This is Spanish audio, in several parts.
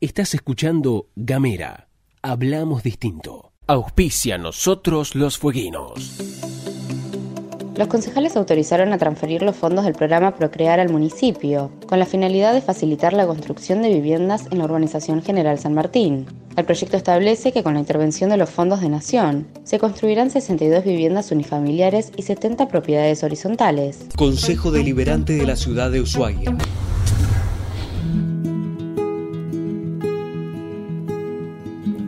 Estás escuchando Gamera. Hablamos distinto. Auspicia nosotros los fueguinos. Los concejales autorizaron a transferir los fondos del programa Procrear al municipio, con la finalidad de facilitar la construcción de viviendas en la urbanización General San Martín. El proyecto establece que con la intervención de los fondos de Nación se construirán 62 viviendas unifamiliares y 70 propiedades horizontales. Consejo Deliberante de la Ciudad de Ushuaia.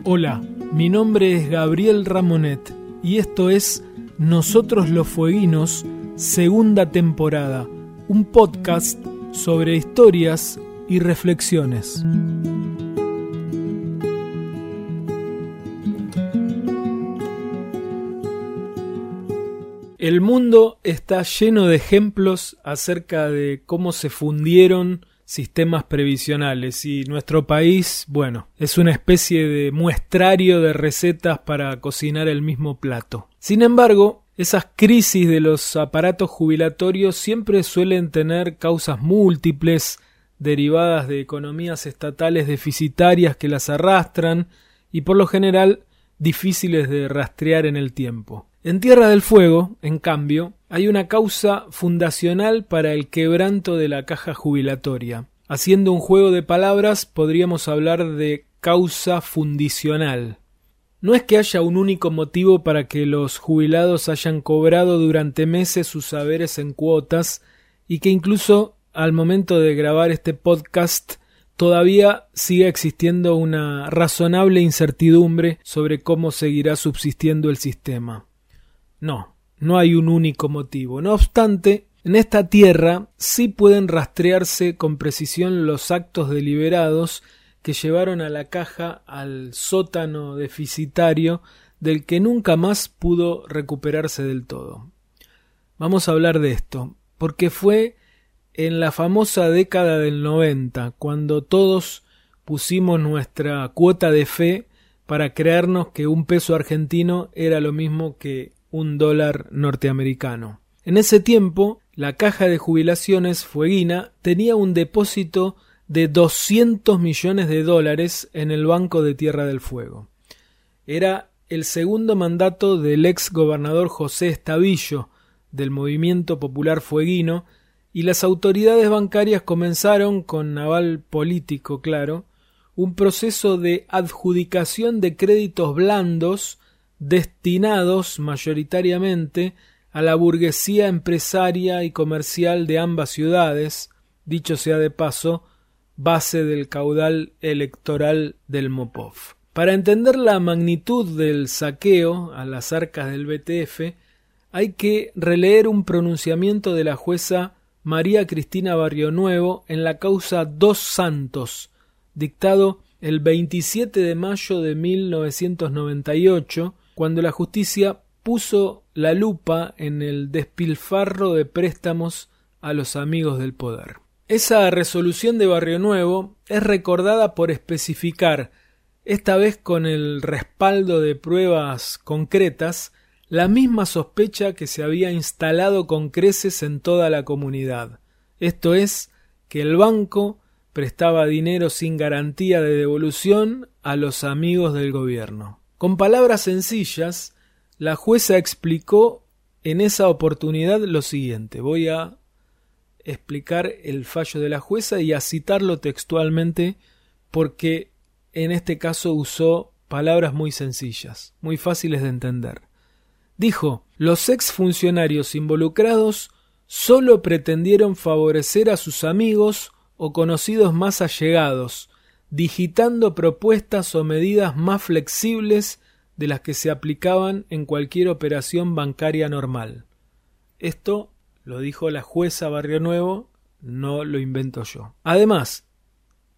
Hola, mi nombre es Gabriel Ramonet y esto es Nosotros los Fueguinos, segunda temporada, un podcast sobre historias y reflexiones. El mundo está lleno de ejemplos acerca de cómo se fundieron sistemas previsionales y nuestro país, bueno, es una especie de muestrario de recetas para cocinar el mismo plato. Sin embargo, esas crisis de los aparatos jubilatorios siempre suelen tener causas múltiples derivadas de economías estatales deficitarias que las arrastran y por lo general difíciles de rastrear en el tiempo. En Tierra del Fuego, en cambio, hay una causa fundacional para el quebranto de la caja jubilatoria. Haciendo un juego de palabras, podríamos hablar de causa fundicional. No es que haya un único motivo para que los jubilados hayan cobrado durante meses sus saberes en cuotas y que incluso al momento de grabar este podcast todavía sigue existiendo una razonable incertidumbre sobre cómo seguirá subsistiendo el sistema. No, no hay un único motivo. No obstante, en esta tierra sí pueden rastrearse con precisión los actos deliberados que llevaron a la caja al sótano deficitario del que nunca más pudo recuperarse del todo. Vamos a hablar de esto, porque fue en la famosa década del 90, cuando todos pusimos nuestra cuota de fe para creernos que un peso argentino era lo mismo que un dólar norteamericano. En ese tiempo, la caja de jubilaciones Fueguina tenía un depósito de 200 millones de dólares en el Banco de Tierra del Fuego. Era el segundo mandato del ex gobernador José Estavillo del movimiento popular fueguino y las autoridades bancarias comenzaron, con naval político claro, un proceso de adjudicación de créditos blandos destinados mayoritariamente a la burguesía empresaria y comercial de ambas ciudades, dicho sea de paso, base del caudal electoral del Mopov. Para entender la magnitud del saqueo a las arcas del BTF, hay que releer un pronunciamiento de la jueza María Cristina Barrio Nuevo en la causa Dos Santos, dictado el 27 de mayo de 1998, cuando la justicia puso la lupa en el despilfarro de préstamos a los amigos del poder. Esa resolución de Barrio Nuevo es recordada por especificar, esta vez con el respaldo de pruebas concretas, la misma sospecha que se había instalado con creces en toda la comunidad, esto es, que el banco prestaba dinero sin garantía de devolución a los amigos del gobierno. Con palabras sencillas, la jueza explicó en esa oportunidad lo siguiente. Voy a explicar el fallo de la jueza y a citarlo textualmente porque en este caso usó palabras muy sencillas, muy fáciles de entender. Dijo, los exfuncionarios involucrados sólo pretendieron favorecer a sus amigos o conocidos más allegados, digitando propuestas o medidas más flexibles de las que se aplicaban en cualquier operación bancaria normal. Esto lo dijo la jueza Barrio Nuevo, no lo invento yo. Además,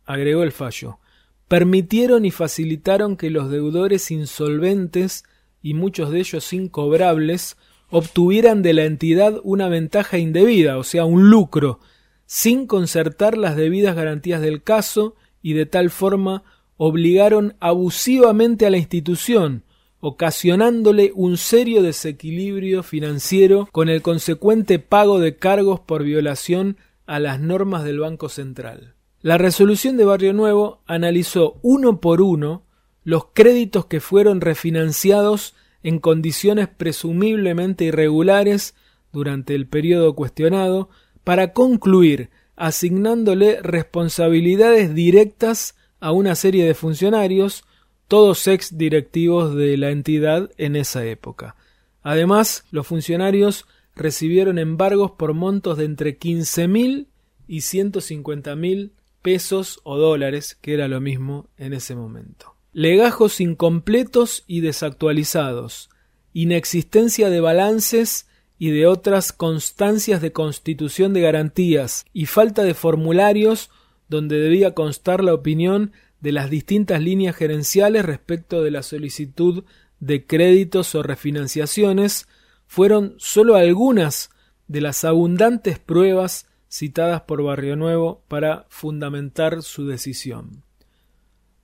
agregó el fallo, permitieron y facilitaron que los deudores insolventes y muchos de ellos incobrables obtuvieran de la entidad una ventaja indebida, o sea, un lucro, sin concertar las debidas garantías del caso y de tal forma obligaron abusivamente a la institución, ocasionándole un serio desequilibrio financiero con el consecuente pago de cargos por violación a las normas del Banco Central. La resolución de Barrio Nuevo analizó uno por uno los créditos que fueron refinanciados en condiciones presumiblemente irregulares durante el periodo cuestionado para concluir asignándole responsabilidades directas a una serie de funcionarios, todos ex directivos de la entidad en esa época. Además, los funcionarios recibieron embargos por montos de entre quince mil y ciento cincuenta mil pesos o dólares, que era lo mismo en ese momento. Legajos incompletos y desactualizados, inexistencia de balances y de otras constancias de constitución de garantías. Y falta de formularios donde debía constar la opinión de las distintas líneas gerenciales respecto de la solicitud de créditos o refinanciaciones. Fueron sólo algunas de las abundantes pruebas citadas por Barrio Nuevo para fundamentar su decisión.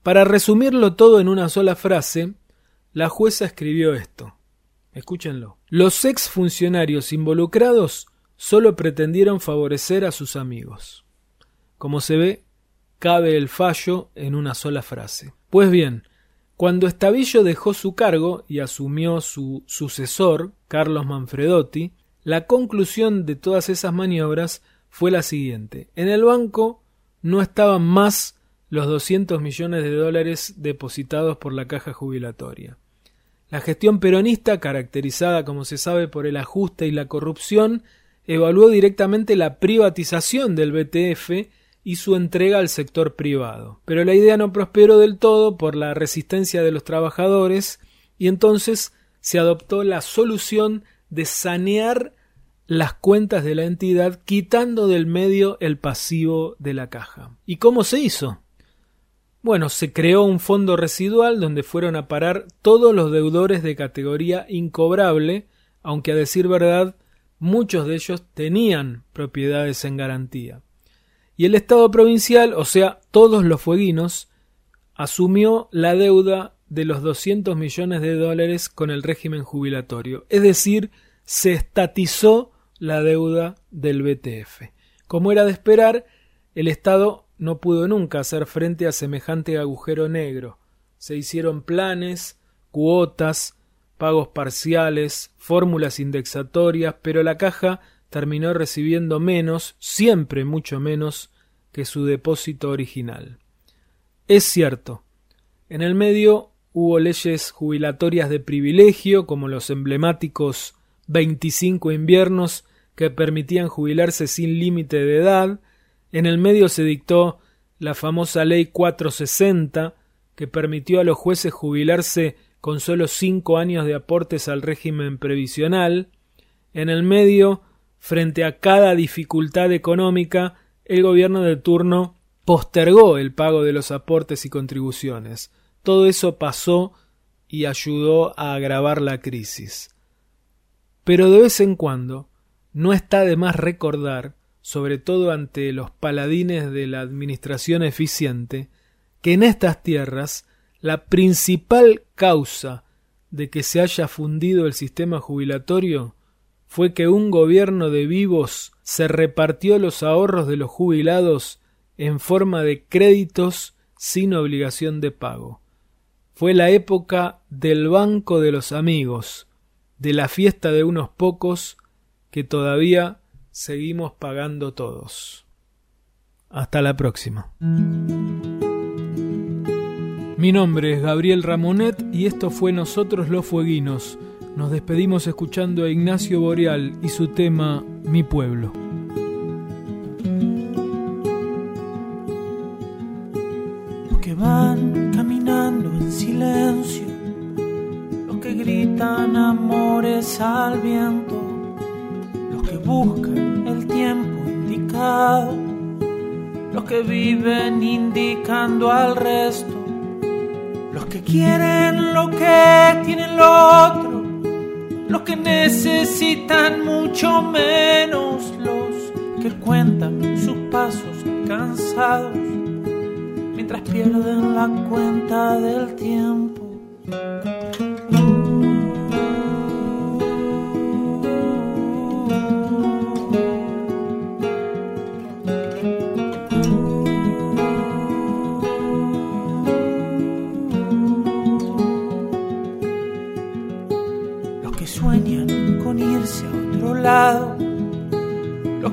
Para resumirlo todo en una sola frase, la jueza escribió esto. Escúchenlo. Los ex funcionarios involucrados solo pretendieron favorecer a sus amigos. Como se ve, cabe el fallo en una sola frase. Pues bien, cuando Estavillo dejó su cargo y asumió su sucesor, Carlos Manfredotti, la conclusión de todas esas maniobras fue la siguiente. En el banco no estaban más los 200 millones de dólares depositados por la caja jubilatoria. La gestión peronista, caracterizada como se sabe por el ajuste y la corrupción, evaluó directamente la privatización del BTF y su entrega al sector privado. Pero la idea no prosperó del todo por la resistencia de los trabajadores y entonces se adoptó la solución de sanear las cuentas de la entidad quitando del medio el pasivo de la caja. ¿Y cómo se hizo? Bueno, se creó un fondo residual donde fueron a parar todos los deudores de categoría incobrable, aunque a decir verdad, muchos de ellos tenían propiedades en garantía. Y el Estado provincial, o sea, todos los fueguinos, asumió la deuda de los 200 millones de dólares con el régimen jubilatorio, es decir, se estatizó la deuda del BTF. Como era de esperar, el Estado no pudo nunca hacer frente a semejante agujero negro. Se hicieron planes, cuotas, pagos parciales, fórmulas indexatorias, pero la caja terminó recibiendo menos, siempre mucho menos, que su depósito original. Es cierto, en el medio hubo leyes jubilatorias de privilegio, como los emblemáticos 25 inviernos que permitían jubilarse sin límite de edad, en el medio se dictó la famosa Ley 460, que permitió a los jueces jubilarse con solo cinco años de aportes al régimen previsional. En el medio, frente a cada dificultad económica, el gobierno de turno postergó el pago de los aportes y contribuciones. Todo eso pasó y ayudó a agravar la crisis. Pero de vez en cuando no está de más recordar sobre todo ante los paladines de la administración eficiente, que en estas tierras la principal causa de que se haya fundido el sistema jubilatorio fue que un gobierno de vivos se repartió los ahorros de los jubilados en forma de créditos sin obligación de pago. Fue la época del banco de los amigos, de la fiesta de unos pocos que todavía seguimos pagando todos. Hasta la próxima. Mi nombre es Gabriel Ramonet y esto fue Nosotros los Fueguinos. Nos despedimos escuchando a Ignacio Boreal y su tema Mi pueblo. Los que van caminando en silencio, los que gritan amores al viento buscan el tiempo indicado, los que viven indicando al resto, los que quieren lo que tienen lo otro, los que necesitan mucho menos, los que cuentan sus pasos cansados. Mientras pierden la cuenta del tiempo.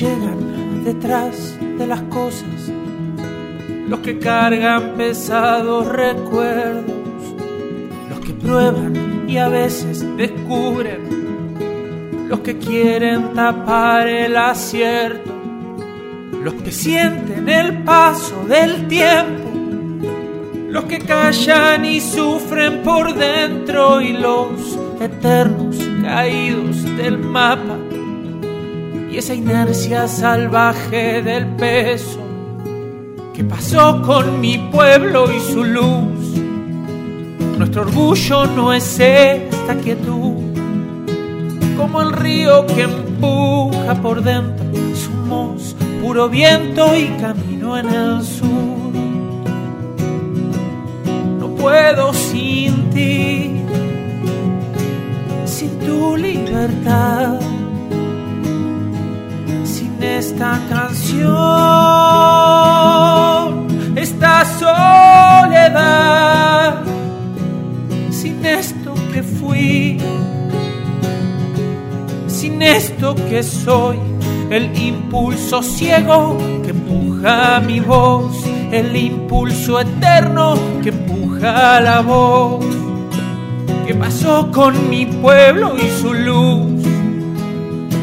Llegan detrás de las cosas, los que cargan pesados recuerdos, los que prueban y a veces descubren, los que quieren tapar el acierto, los que sienten el paso del tiempo, los que callan y sufren por dentro y los eternos caídos del mapa y esa inercia salvaje del peso que pasó con mi pueblo y su luz. Nuestro orgullo no es esta quietud, como el río que empuja por dentro. Somos puro viento y camino en el sur. No puedo sin ti, sin tu libertad esta canción, esta soledad, sin esto que fui, sin esto que soy, el impulso ciego que empuja mi voz, el impulso eterno que empuja la voz. ¿Qué pasó con mi pueblo y su luz?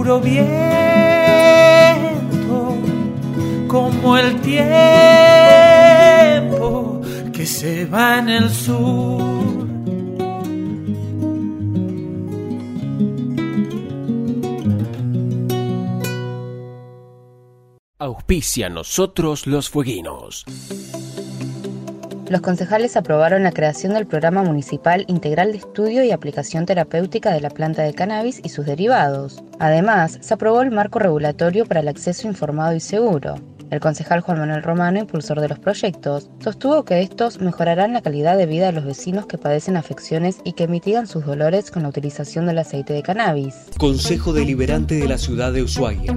Puro como el tiempo que se va en el sur. Auspicia nosotros los fueguinos. Los concejales aprobaron la creación del Programa Municipal Integral de Estudio y Aplicación Terapéutica de la planta de cannabis y sus derivados. Además, se aprobó el marco regulatorio para el acceso informado y seguro. El concejal Juan Manuel Romano, impulsor de los proyectos, sostuvo que estos mejorarán la calidad de vida de los vecinos que padecen afecciones y que mitigan sus dolores con la utilización del aceite de cannabis. Consejo Deliberante de la Ciudad de Ushuaia.